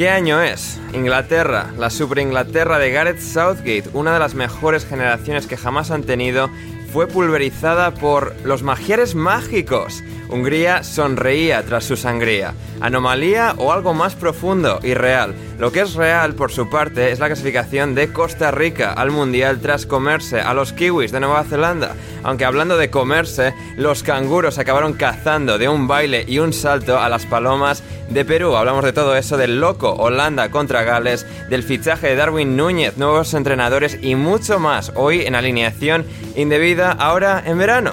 ¿Qué año es? Inglaterra, la Super Inglaterra de Gareth Southgate, una de las mejores generaciones que jamás han tenido, fue pulverizada por los magiares mágicos. Hungría sonreía tras su sangría. ¿Anomalía o algo más profundo y real? Lo que es real, por su parte, es la clasificación de Costa Rica al Mundial tras comerse a los kiwis de Nueva Zelanda. Aunque hablando de comerse, los canguros acabaron cazando de un baile y un salto a las palomas de Perú. Hablamos de todo eso, del loco Holanda contra Gales, del fichaje de Darwin Núñez, nuevos entrenadores y mucho más. Hoy en alineación indebida, ahora en verano.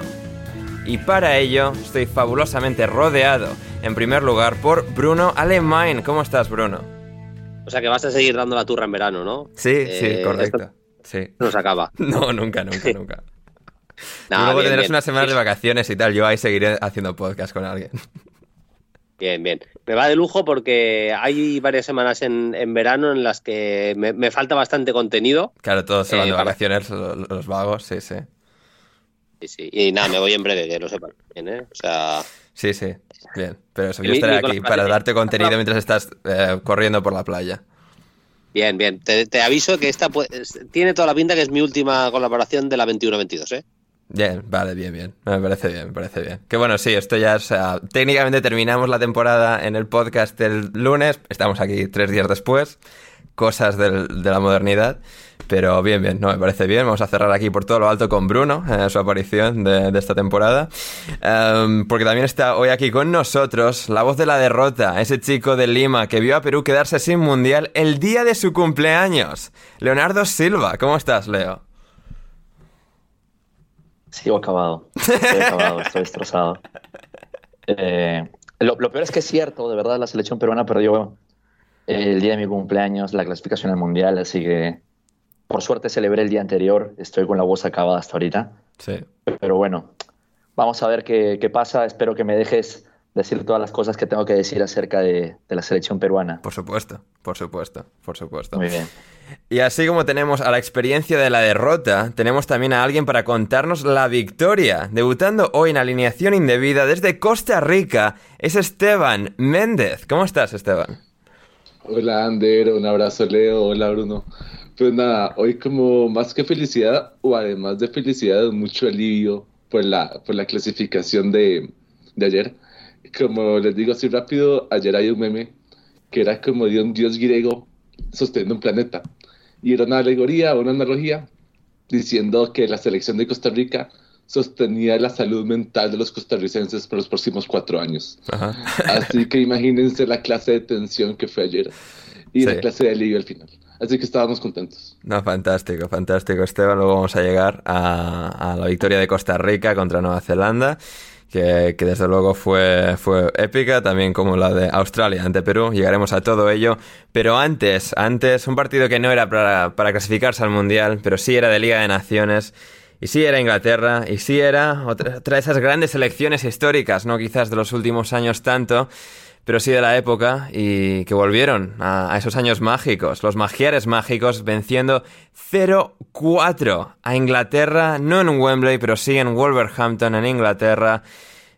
Y para ello estoy fabulosamente rodeado, en primer lugar, por Bruno Alemán. ¿Cómo estás, Bruno? O sea que vas a seguir dando la turra en verano, ¿no? Sí, Eh, sí, correcto. Sí. No se acaba. No, nunca, nunca, nunca. Nah, Luego bien, tendrás unas semanas de vacaciones y tal. Yo ahí seguiré haciendo podcast con alguien. Bien, bien. Me va de lujo porque hay varias semanas en, en verano en las que me, me falta bastante contenido. Claro, todos se van Eh, de para- vacaciones, lo- los vagos, sí, sí. Sí, sí. Y nada, me voy en breve, que lo sepan. Bien, ¿eh? O sea, Sí, sí. Bien. Pero eso, yo estaré aquí para darte contenido mientras estás eh, corriendo por la playa. bien, bien. Te, te aviso que esta pu- es- tiene toda la pinta que es mi última colaboración de la 21-22, ¿eh? Bien, vale, bien, bien. Me parece bien, me parece bien. Que bueno, sí, esto ya, o sea, técnicamente terminamos la temporada en el podcast del lunes. Estamos aquí tres días después. Cosas del- de la modernidad. Pero bien, bien, no, me parece bien. Vamos a cerrar aquí por todo lo alto con Bruno, eh, su aparición de, esta temporada. Em, porque también está hoy aquí con nosotros la voz de la derrota, ese chico de Lima que vio a Perú quedarse sin mundial el día de su cumpleaños. Leonardo Silva, ¿cómo estás, Leo? Sigo acabado. Estoy acabado, estoy destrozado. Eh, lo, lo peor es que es cierto, de verdad, la selección peruana perdió el día de mi cumpleaños la clasificación al mundial, así que por suerte celebré el día anterior. Estoy con la voz acabada hasta ahorita. Sí. Pero bueno, vamos a ver qué, qué pasa. Espero que me dejes decir todas las cosas que tengo que decir acerca de, de la selección peruana. Por supuesto, por supuesto, por supuesto. Muy bien. Y así como tenemos a la experiencia de la derrota, tenemos también a alguien para contarnos la victoria. Debutando hoy en alineación indebida desde Costa Rica, es Esteban Méndez. ¿Cómo estás, Esteban? Hola Ander, un abrazo Leo, hola Bruno. Pues nada, hoy como más que felicidad, o además de felicidad, mucho alivio por la, por la clasificación de, de ayer. Como les digo así rápido, ayer hay un meme que era como de un dios griego sosteniendo un planeta. Y era una alegoría, una analogía, diciendo que la selección de Costa Rica sostenía la salud mental de los costarricenses por los próximos cuatro años. Así que imagínense la clase de tensión que fue ayer y la clase de alivio al final. Así que estábamos contentos. No, fantástico, fantástico, Esteban. Luego vamos a llegar a, la victoria de Costa Rica contra Nueva Zelanda. Que, desde luego fue, épica, también como la de Australia ante Perú. Llegaremos a todo ello. Pero antes, antes, un partido que no era para, clasificarse al Mundial, pero sí era de Liga de Naciones. Y sí era Inglaterra, y sí era otra, de esas grandes selecciones históricas, no quizás de los últimos años tanto, pero sí de la época y que volvieron a, esos años mágicos, los magiares mágicos, venciendo 0-4 a Inglaterra, no en Wembley, pero sí en Wolverhampton, en Inglaterra.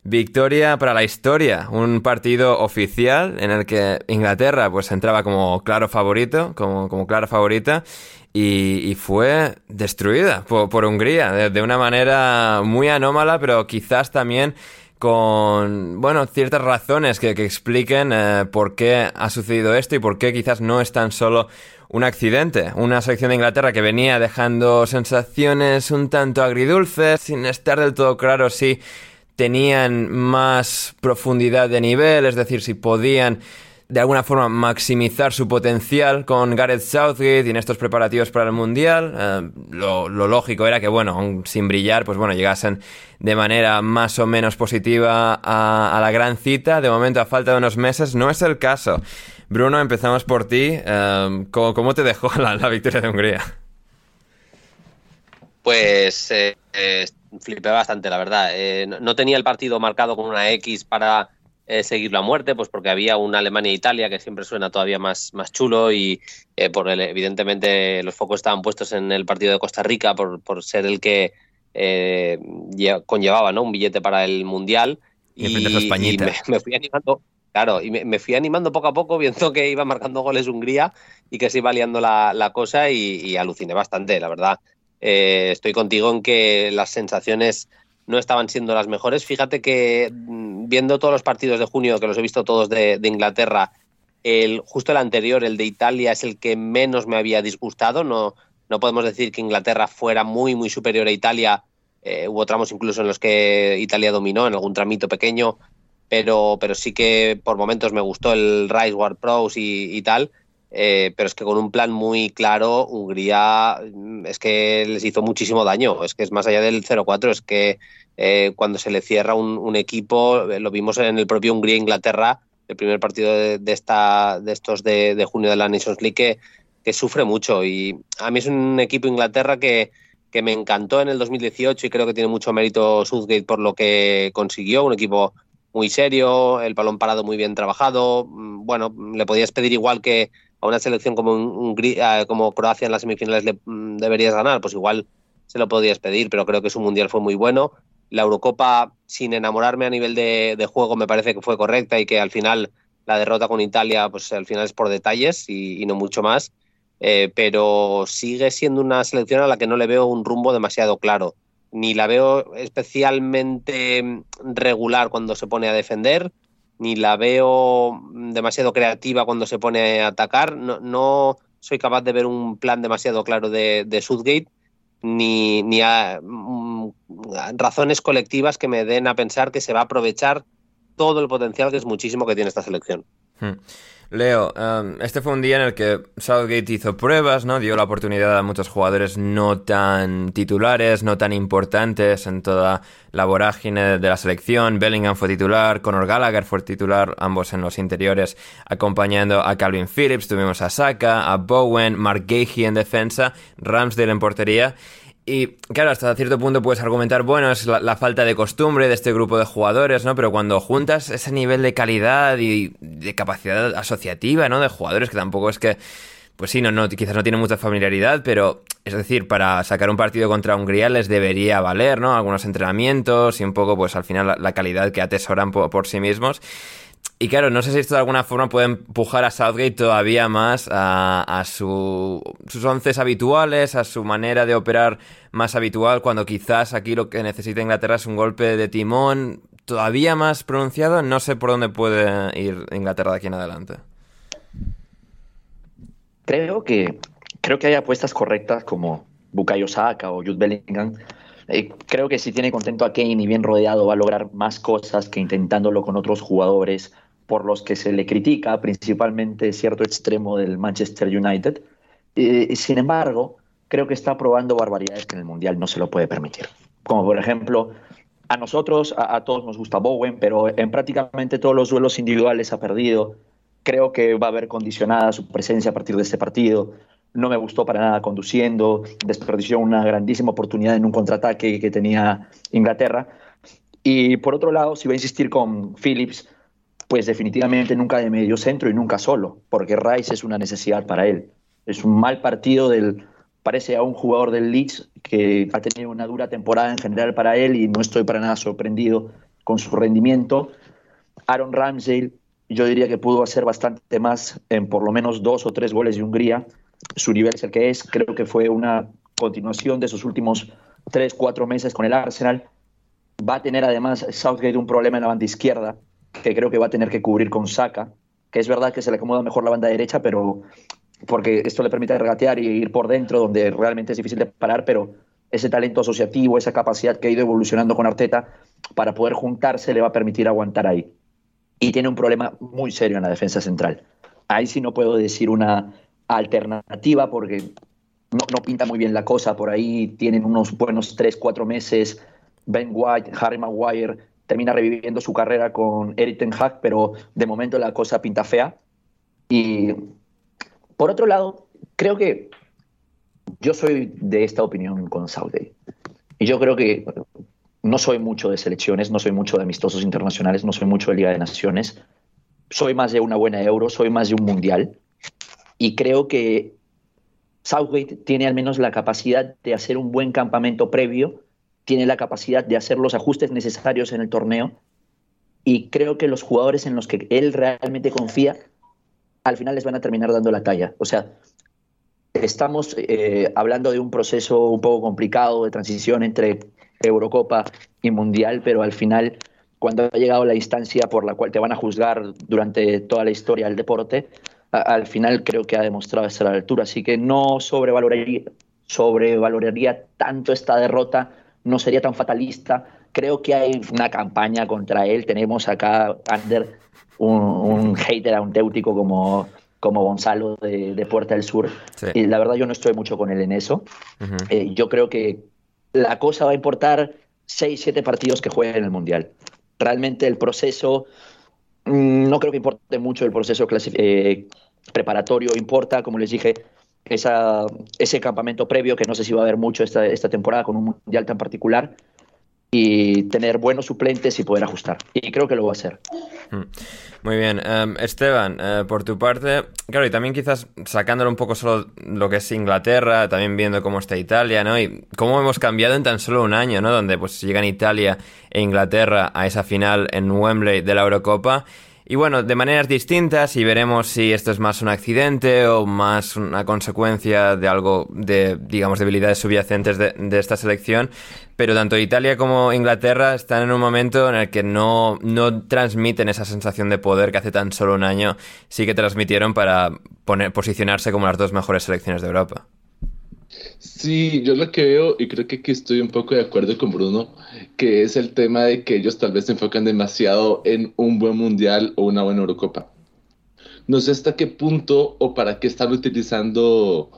Victoria para la historia, un partido oficial en el que Inglaterra pues entraba como claro favorito, como, como clara favorita, y, fue destruida por, Hungría de, una manera muy anómala, pero quizás también con, bueno, ciertas razones que, expliquen eh, por qué ha sucedido esto y por qué quizás no es tan solo un accidente. Una selección de Inglaterra que venía dejando sensaciones un tanto agridulces, sin estar del todo claro si tenían más profundidad de nivel, es decir, si podían de alguna forma maximizar su potencial con Gareth Southgate y en estos preparativos para el Mundial. Eh, lo, lógico era que, bueno, sin brillar, pues bueno, llegasen de manera más o menos positiva a, la gran cita. De momento, a falta de unos meses, no es el caso. Bruno, empezamos por ti. Eh, ¿cómo, te dejó la, victoria de Hungría? Pues eh, flipé bastante, la verdad. no tenía el partido marcado con una X para eh, seguirlo a muerte, pues porque había una Alemania-Italia e que siempre suena todavía más, más chulo y eh, por evidentemente los focos estaban puestos en el partido de Costa Rica por, por ser el que eh, conllevaba ¿no? un billete para el Mundial. Y, y me, fui animando, claro, y me, fui animando poco a poco viendo que iba marcando goles Hungría y que se iba liando la, la cosa y, aluciné bastante, la verdad. estoy contigo en que las sensaciones no estaban siendo las mejores. Fíjate que mm, viendo todos los partidos de junio, que los he visto todos de, Inglaterra, el, justo el anterior, el de Italia, es el que menos me había disgustado. No, no podemos decir que Inglaterra fuera muy, muy superior a Italia. Eh, hubo tramos incluso en los que Italia dominó, en algún tramito pequeño, pero, pero sí que por momentos me gustó el Rise War Pros y, tal. Eh, pero es que con un plan muy claro, Hungría mm, es que les hizo muchísimo daño. Es que es más allá del 0-4, es que eh, cuando se le cierra un, equipo, eh, lo vimos en el propio Hungría-Inglaterra, el primer partido de, esta, de estos de, junio de la Nations League, que, sufre mucho. Y a mí es un equipo Inglaterra que, que me encantó en el 2018 y creo que tiene mucho mérito Southgate por lo que consiguió, un equipo muy serio, el balón parado muy bien trabajado. Mm, bueno, le podías pedir igual que a una selección como, como Croacia en las semifinales le mm, deberías ganar, pues igual se lo podías pedir, pero creo que su mundial fue muy bueno la Eurocopa, sin enamorarme a nivel de, juego, me parece que fue correcta y que al final la derrota con Italia, pues al final es por detalles y, no mucho más. Eh, pero sigue siendo una selección a la que no le veo un rumbo demasiado claro. Ni la veo especialmente regular cuando se pone a defender, ni la veo demasiado creativa cuando se pone a atacar. No, soy capaz de ver un plan demasiado claro de, de Southgate ni, ni a, mm, razones colectivas que me den a pensar que se va a aprovechar todo el potencial que es muchísimo que tiene esta selección. Hmm. Leo, um, este fue un día en el que Southgate hizo pruebas, ¿no? Dio la oportunidad a muchos jugadores no tan titulares, no tan importantes en toda la vorágine de la selección. Bellingham fue titular, Conor Gallagher fue titular, ambos en los interiores, acompañando a Calvin Phillips. Tuvimos a Saka, a Bowen, Mark Gahey en defensa, Ramsdale en portería. Y claro, hasta cierto punto puedes argumentar, bueno, es la, falta de costumbre de este grupo de jugadores, ¿no? Pero cuando juntas ese nivel de calidad y de capacidad asociativa, ¿no? De jugadores que tampoco es que, pues sí, no, no, quizás no tienen mucha familiaridad, pero es decir, para sacar un partido contra Hungría les debería valer, ¿no? Algunos entrenamientos y un poco, pues al final la, calidad que atesoran por sí mismos. Y claro, no sé si esto de alguna forma puede empujar a Southgate todavía más a, sus once habituales, a su manera de operar más habitual, cuando quizás aquí lo que necesita Inglaterra es un golpe de timón todavía más pronunciado. No sé por dónde puede ir Inglaterra de aquí en adelante. Creo que, creo que hay apuestas correctas como Bukayo Saka o Jude Bellingham Eh, creo que si tiene contento a Kane y bien rodeado va a lograr más cosas que intentándolo con otros jugadores por los que se le critica, principalmente cierto extremo del Manchester United. Eh, sin embargo, creo que está probando barbaridades que en el Mundial no se lo puede permitir. Como por ejemplo, a nosotros, a, a todos nos gusta Bowen, pero en prácticamente todos los duelos individuales ha perdido. Creo que va a haber condicionada su presencia a partir de este partido no me gustó para nada conduciendo, desperdició una grandísima oportunidad en un contraataque que tenía Inglaterra. Y por otro lado, si va a insistir con Phillips, pues definitivamente nunca de medio centro y nunca solo, porque Rice es una necesidad para él. Es un mal partido del, parece a un jugador del Leeds que ha tenido una dura temporada en general para él y no estoy para nada sorprendido con su rendimiento. Aaron Ramsey, yo diría que pudo hacer bastante más en por lo menos dos o tres goles de Hungría su nivel es el que es. Creo que fue una continuación de sus últimos tres, cuatro meses con el Arsenal. Va a tener además Southgate un problema en la banda izquierda, que creo que va a tener que cubrir con Saka, que es verdad que se le acomoda mejor la banda derecha, pero porque esto le permite regatear y ir por dentro, donde realmente es difícil de parar, pero ese talento asociativo, esa capacidad que ha ido evolucionando con Arteta, para poder juntarse le va a permitir aguantar ahí. Y tiene un problema muy serio en la defensa central. Ahí sí no puedo decir una alternativa porque no, pinta muy bien la cosa. Por ahí tienen unos buenos 3, 4 meses. Ben White, Harry Maguire termina reviviendo su carrera con Eric Ten Hag, pero de momento la cosa pinta fea. Y por otro lado, creo que yo soy de esta opinión con Saudi. Y yo creo que no soy mucho de selecciones, no soy mucho de amistosos internacionales, no soy mucho de Liga de Naciones. Soy más de una buena euro, soy más de un mundial. Y creo que Southgate tiene al menos la capacidad de hacer un buen campamento previo, tiene la capacidad de hacer los ajustes necesarios en el torneo y creo que los jugadores en los que él realmente confía al final les van a terminar dando la talla. O sea, estamos eh, hablando de un proceso un poco complicado de transición entre Eurocopa y Mundial, pero al final, cuando ha llegado la instancia por la cual te van a juzgar durante toda la historia del deporte, al final creo que ha demostrado estar a la altura. Así que no sobrevaloraría, sobrevaloraría tanto esta derrota, no sería tan fatalista. Creo que hay una campaña contra él. Tenemos acá, Ander, un, hater auténtico como, como Gonzalo de, Puerta del Sur. Y la verdad yo no estoy mucho con él en eso. Eh, yo creo que la cosa va a importar 6, 7 partidos que jueguen en el Mundial. Realmente el proceso Mm, no creo que importe mucho el proceso eh, preparatorio, importa, como les dije, esa, ese campamento previo, que no sé si va a haber mucho esta, esta temporada con un mundial tan particular, y tener buenos suplentes y poder ajustar. Y creo que lo va a hacer. Mm. Muy bien. Em, Esteban, eh, por tu parte, claro, y también quizás sacándolo un poco solo lo que es Inglaterra, también viendo cómo está Italia, ¿no? Y cómo hemos cambiado en tan solo un año, ¿no? Donde pues llegan Italia e Inglaterra a esa final en Wembley de la Eurocopa. Y bueno, de maneras distintas y veremos si esto es más un accidente o más una consecuencia de algo de, digamos, debilidades subyacentes de, de esta selección. Pero tanto Italia como Inglaterra están en un momento en el que no, no transmiten esa sensación de poder que hace tan solo un año sí que transmitieron para poner, posicionarse como las dos mejores selecciones de Europa. Sí, yo lo que veo, y creo que aquí estoy un poco de acuerdo con Bruno, que es el tema de que ellos tal vez se enfocan demasiado en un buen mundial o una buena Eurocopa. No sé hasta qué punto o para qué están utilizando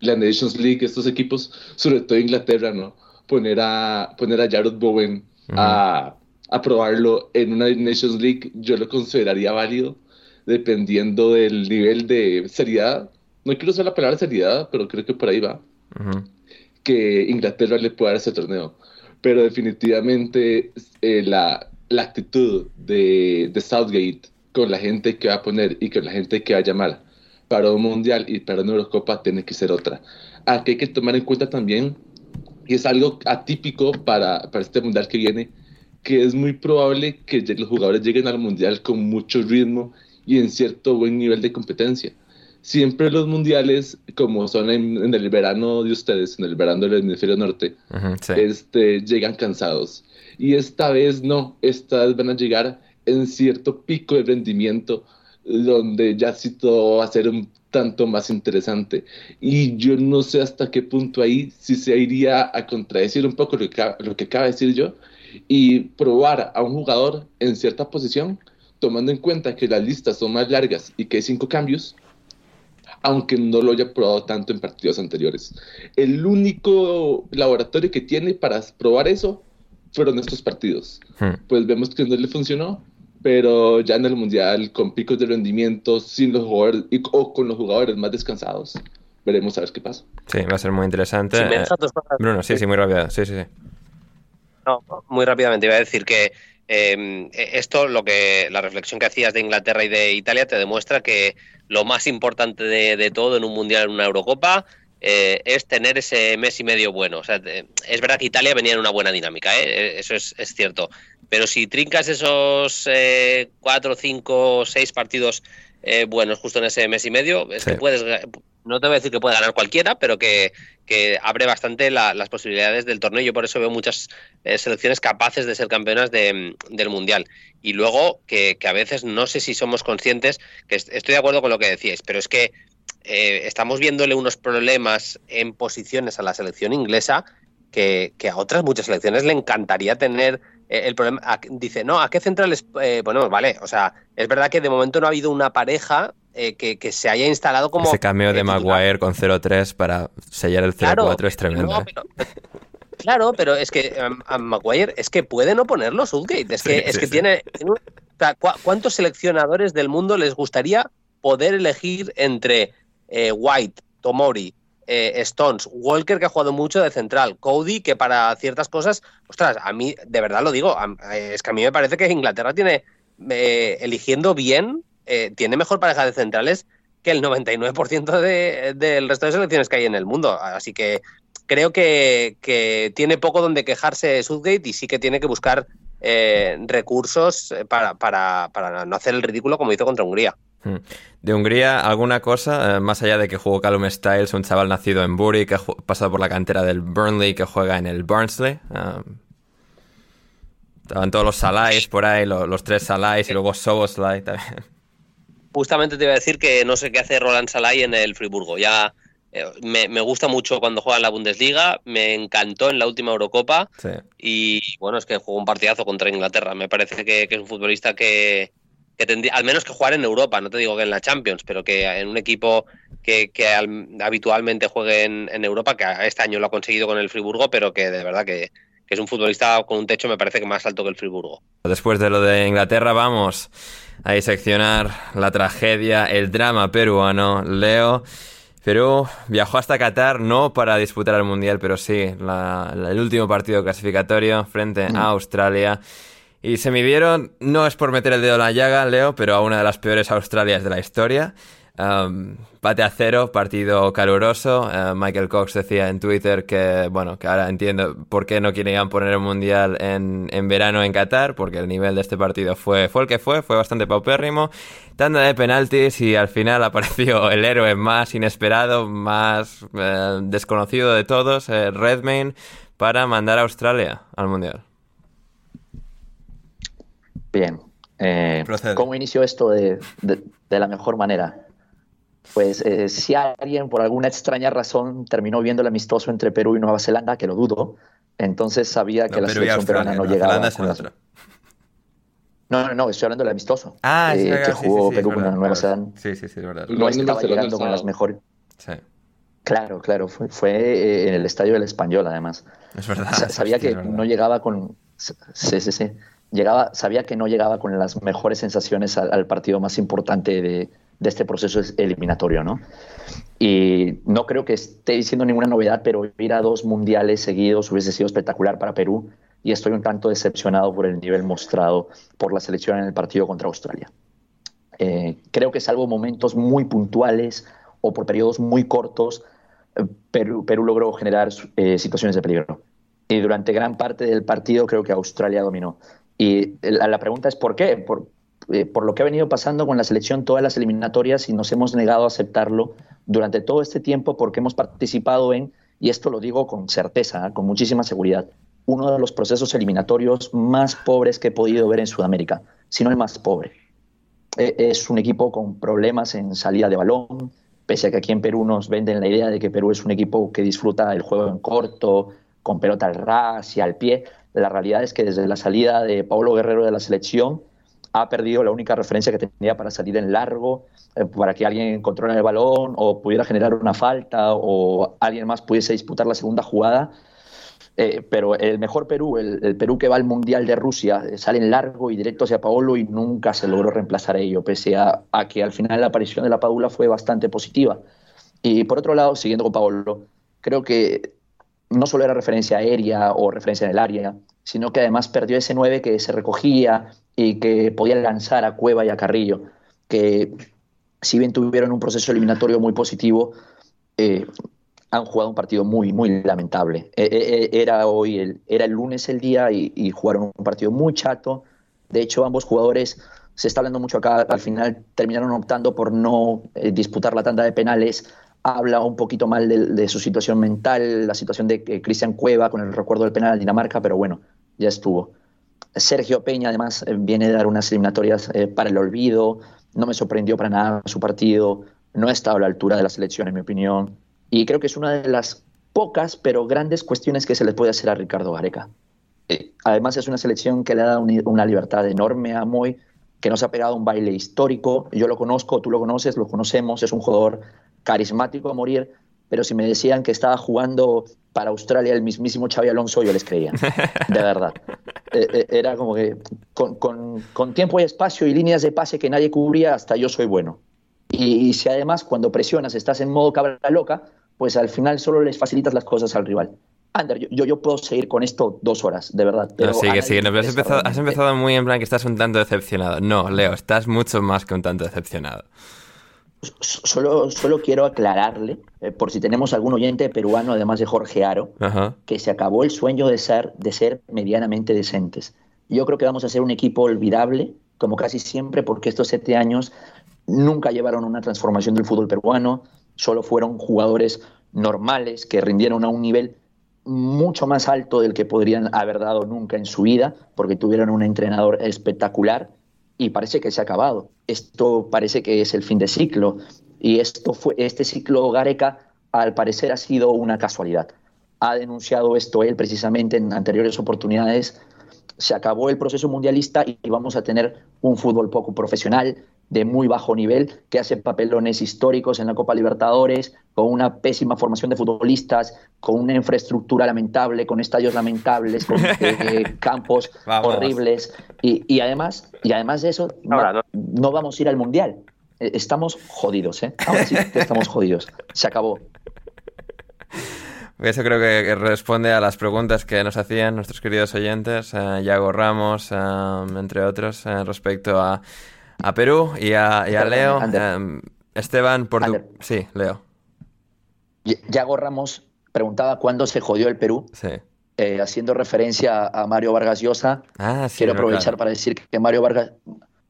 la Nations League estos equipos, sobre todo Inglaterra, ¿no? Poner a, poner a Jared Bowen a, a probarlo en una Nations League, yo lo consideraría válido, dependiendo del nivel de seriedad. No quiero usar la palabra seriedad, pero creo que por ahí va que Inglaterra le pueda dar ese torneo. Pero definitivamente eh, la, la, actitud de, de, Southgate con la gente que va a poner y con la gente que va a llamar para un mundial y para una Eurocopa tiene que ser otra. Aquí hay que tomar en cuenta también, y es algo atípico para, para este mundial que viene, que es muy probable que los jugadores lleguen al mundial con mucho ritmo y en cierto buen nivel de competencia siempre los mundiales, como son en, el verano de ustedes, en el verano del hemisferio norte, este, llegan cansados. Y esta vez no, esta vez van a llegar en cierto pico de rendimiento, donde ya sí todo va a ser un tanto más interesante. Y yo no sé hasta qué punto ahí si se iría a contradecir un poco lo que, lo que acaba de decir yo y probar a un jugador en cierta posición, tomando en cuenta que las listas son más largas y que hay cinco cambios, aunque no lo haya probado tanto en partidos anteriores. El único laboratorio que tiene para probar eso fueron estos partidos. Hmm. Pues vemos que no le funcionó, pero ya en el Mundial, con picos de rendimiento, sin los jugadores, y- o con los jugadores más descansados, veremos a ver qué pasa. Sí, va a ser muy interesante. Me Eh, Bruno, sí, sí, muy rápido. Sí, sí, sí. No, muy rápidamente iba a decir que eh, esto, lo que la reflexión que hacías de Inglaterra y de Italia te demuestra que lo más importante de, de todo en un mundial, en una Eurocopa, eh, es tener ese mes y medio bueno. O sea, te- es verdad que Italia venía en una buena dinámica, ¿eh? eso es, es cierto. Pero si trincas esos eh, cuatro, cinco, seis partidos eh, buenos justo en ese mes y medio, es Sí. que puedes, no te voy a decir que puede ganar cualquiera, pero que, que abre bastante la- las posibilidades del torneo. Yo por eso veo muchas eh, selecciones capaces de ser campeonas de, del Mundial. Y luego que, a veces no sé si somos conscientes, que est- estoy de acuerdo con lo que decíais, pero es que eh, estamos viéndole unos problemas en posiciones a la selección inglesa que, que a otras muchas selecciones le encantaría tener eh, el problema. dice, no, ¿a qué centrales eh, ponemos? Vale, o sea, es verdad que de momento no ha habido una pareja eh, que, que se haya instalado como... Ese cameo de eh. Maguire con 0-3 para sellar el 0-4 es tremendo. no, ¿eh? pero- claro, pero es que um, a Maguire es que puede no ponerlo Southgate. Es que, Sí, es sí, que sí. tiene. tiene un- o sea, ¿cu- ¿Cuántos seleccionadores del mundo les gustaría poder elegir entre eh, White, Tomori, eh, Stones, Walker, que ha jugado mucho de central, Cody, que para ciertas cosas, ostras, a mí, de verdad lo digo, a- es que a mí me parece que Inglaterra tiene, eh, eligiendo bien, eh, tiene mejor pareja de centrales que el 99% de- del resto de selecciones que hay en el mundo. Así que creo que, que tiene poco donde quejarse Southgate y sí que tiene que buscar eh, recursos para, para, para no hacer el ridículo como hizo contra Hungría. Mm. De Hungría, ¿alguna cosa? eh, más allá de que jugó Callum Styles, un chaval nacido en Bury, que ha pasado por la cantera del Burnley, que juega en el Barnsley. ah, estaban todos los Salais por ahí, lo- los, tres Salais y luego Soboslai también. Justamente te iba a decir que no sé qué hace Roland Salai en el Friburgo. Ya eh, me, me gusta mucho cuando juega en la Bundesliga, me encantó en la última Eurocopa Sí. y bueno, es que jugó un partidazo contra Inglaterra. Me parece que, que es un futbolista que, que tendría, al menos que jugar en Europa, no te digo que en la Champions, pero que en un equipo que, que al- habitualmente juegue en, en Europa, que este año lo ha conseguido con el Friburgo, pero que de verdad que, que es un futbolista con un techo me parece que más alto que el Friburgo. Después de lo de Inglaterra, vamos a diseccionar la tragedia, el drama peruano. Leo, Perú viajó hasta Qatar no para disputar el Mundial, pero sí la- la- el último partido clasificatorio frente a Australia. Y se midieron, no es por meter el dedo en la llaga, Leo, pero a una de las peores Australias de la historia. Um, pate a cero, partido caluroso. Uh, Michael Cox decía en Twitter que, bueno, que ahora entiendo por qué no querían poner el mundial en, en verano en Qatar, porque el nivel de este partido fue, fue el que fue, fue bastante paupérrimo. Tanda de penaltis y al final apareció el héroe más inesperado, más eh, desconocido de todos, eh, Redmayne, para mandar a Australia al mundial. Bien. Eh. ¿Cómo inició esto de, de- de la mejor manera? Pues eh, si alguien por alguna extraña razón terminó viendo el amistoso entre Perú y Nueva Zelanda, que lo dudo, entonces sabía que la selección peruana no llegaba. No, no, no, estoy hablando del amistoso. Ah, sí, eh, sí, que sí, jugó sí, Perú es con verdad, Nueva claro. Zelanda. Sí, sí, sí, es verdad. No estaba llegando con las mejores. Sí, Claro, claro, fue, fue, eh, en el estadio del Español, además. es verdad. Sa- sabía sí, que es verdad. no llegaba con. Sí, sí, sí. Llegaba, sabía que no llegaba con las mejores sensaciones al, al partido más importante de, de este proceso es- eliminatorio, ¿no? Y no creo que esté diciendo ninguna novedad, pero ir a dos mundiales seguidos hubiese sido espectacular para Perú. Y estoy un tanto decepcionado por el nivel mostrado por la selección en el partido contra Australia. Eh, creo que salvo momentos muy puntuales o por periodos muy cortos, eh, Perú, Perú logró generar eh, situaciones de peligro. Y durante gran parte del partido creo que Australia dominó. Y la, la pregunta es ¿por qué? Por, eh, por lo que ha venido pasando con la selección todas las eliminatorias y nos hemos negado a aceptarlo durante todo este tiempo porque hemos participado en, y esto lo digo con certeza, ¿eh? con muchísima seguridad, uno de los procesos eliminatorios más pobres que he podido ver en Sudamérica, si no el más pobre. Eh, Es un equipo con problemas en salida de balón, pese a que aquí en Perú nos venden la idea de que Perú es un equipo que disfruta el juego en corto, con pelota al ras y al pie, la realidad es que desde la salida de Paulo Guerrero de la selección ha perdido la única referencia que tenía para salir en largo, eh, para que alguien controle el balón o pudiera generar una falta o alguien más pudiese disputar la segunda jugada. Eh, pero el mejor Perú, el, Perú que va al Mundial de Rusia, eh, sale en largo y directo hacia Paolo y nunca se logró reemplazar a ello, pese a, a, que al final la aparición de la Padula fue bastante positiva. Y por otro lado, siguiendo con Paolo, creo que no solo era referencia aérea o referencia en el área, sino que además perdió ese 9 que se recogía y que podía lanzar a Cueva y a Carrillo, que si bien tuvieron un proceso eliminatorio muy positivo, eh, han jugado un partido muy, muy lamentable. Eh, eh, era hoy, el, era el lunes el día y, jugaron un partido muy chato. De hecho, ambos jugadores, se está hablando mucho acá, al final terminaron optando por no disputar la tanda de penales habla un poquito mal de, su situación mental, la situación de Cristian Cueva con el recuerdo del penal de Dinamarca, pero bueno, ya estuvo. Sergio Peña además eh, viene de dar unas eliminatorias eh, para el olvido, no me sorprendió para nada su partido, no ha estado a la altura de la selección en mi opinión, y creo que es una de las pocas pero grandes cuestiones que se le puede hacer a Ricardo Gareca. Eh, además es una selección que le ha dado una libertad enorme a Moy, que nos ha pegado un baile histórico, yo lo conozco, tú lo conoces, lo conocemos, es un jugador carismático a morir, pero si me decían que estaba jugando para Australia el mismísimo Xavi Alonso, yo les creía, de verdad. Eh, eh, era como que con, con, tiempo y espacio y líneas de pase que nadie cubría, hasta yo soy bueno. Y, si además cuando presionas estás en modo cabra loca, pues al final solo les facilitas las cosas al rival. Ander, yo, yo, puedo seguir con esto dos horas, de verdad. Pero sigue, sigue. has, empezado, has empezado muy en plan que estás un tanto decepcionado. No, Leo, estás mucho más que un tanto decepcionado. Solo, solo quiero aclararle, eh, por si tenemos algún oyente peruano, además de Jorge Aro, que se acabó el sueño de ser, de ser medianamente decentes. Yo creo que vamos a ser un equipo olvidable, como casi siempre, porque estos siete años nunca llevaron una transformación del fútbol peruano, solo fueron jugadores normales que rindieron a un nivel mucho más alto del que podrían haber dado nunca en su vida, porque tuvieron un entrenador espectacular y parece que se ha acabado. Esto parece que es el fin de ciclo y esto fue, este ciclo Gareca al parecer ha sido una casualidad. Ha denunciado esto él precisamente en anteriores oportunidades. Se acabó el proceso mundialista y vamos a tener un fútbol poco profesional, de muy bajo nivel, que hace papelones históricos en la Copa Libertadores, con una pésima formación de futbolistas, con una infraestructura lamentable, con estadios lamentables, con eh, campos horribles. Y, además, y además de eso, no, vamos a ir al Mundial. Eh, estamos jodidos, ¿eh? Ahora sí estamos jodidos. Se acabó. Eso creo que responde a las preguntas que nos hacían nuestros queridos oyentes, eh, Yago Ramos, entre otros, respecto a a Perú y a, Leo. Em, Esteban, por tu... Sí, Leo. Yago Ramos preguntaba cuándo se jodió el Perú. Sí. Eh, haciendo referencia a Mario Vargas Llosa. Ah, sí, quiero aprovechar para decir que Mario Vargas,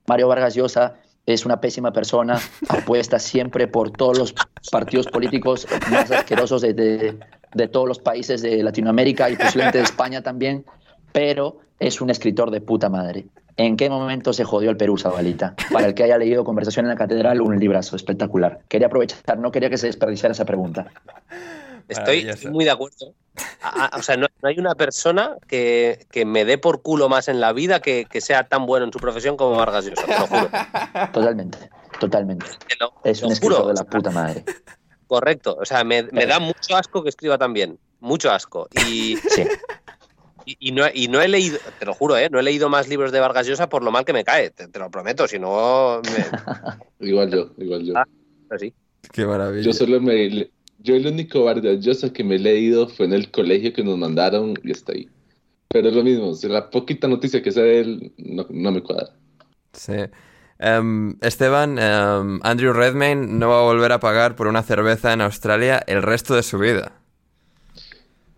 Mario Vargas Llosa es una pésima persona, apuesta siempre por todos los partidos políticos más asquerosos de, de todos los países de Latinoamérica y posiblemente de España también, pero es un escritor de puta madre. ¿En qué momento se jodió el Perú, Zabalita? Para el que haya leído Conversación en la Catedral, un librazo espectacular. Quería aprovechar, no quería que se desperdiciara esa pregunta. Estoy muy de acuerdo. o sea, no, hay una persona que, me dé por culo más en la vida que, sea tan bueno en su profesión como Vargas Llosa, te lo juro. Totalmente, totalmente. es un escritor de la puta madre. Correcto, o sea, me, me, da mucho asco que escriba tan bien, mucho asco. Y, sí. Y, no, he leído, te lo juro, ¿eh? no he leído más libros de Vargas Llosa por lo mal que me cae, te, lo prometo, si no... igual yo, igual yo. Ah, así. Qué maravilla. Yo solo me... Yo el único Vargas Llosa que me he leído fue en el colegio que nos mandaron y está ahí. Pero es lo mismo, la poquita noticia que sé de él no, me cuadra. Sí. Em, Esteban, em, Andrew Redmayne no va a volver a pagar por una cerveza en Australia el resto de su vida.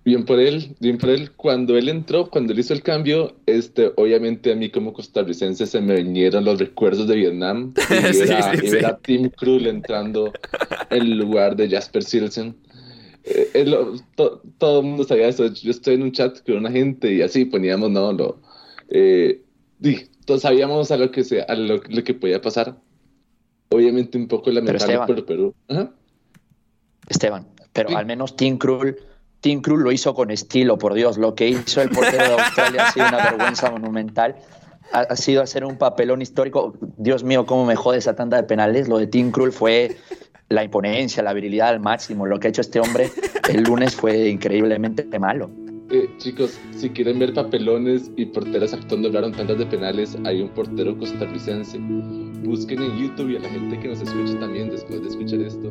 Bien por él, bien por él. Cuando él entró, cuando él hizo el cambio, este, obviamente a mí como costarricense se me vinieron los recuerdos de Vietnam. Y ver, a, Tim Krul entrando en lugar de Jasper Silsen. Eh, todo el mundo sabía eso. Yo estoy en un chat con una gente y así poníamos, no, lo, eh, todos sabíamos a lo que, se, a lo, que podía pasar. Obviamente un poco lamentable por Perú. Esteban, pero al menos Tim Krul, Tim Krul lo hizo con estilo, por Dios. Lo que hizo el portero de Australia ha sido una vergüenza monumental. Ha, ha sido hacer un papelón histórico. Dios mío, cómo me jode esa tanda de penales. Lo de Tim Krul fue la imponencia, la virilidad al máximo. Lo que ha hecho este hombre el lunes fue increíblemente malo. Eh, chicos, si quieren ver papelones y porteros actuando hablaron tantas de penales, hay un portero costarricense. Busquen en YouTube y a la gente que nos escuche también después de escuchar esto.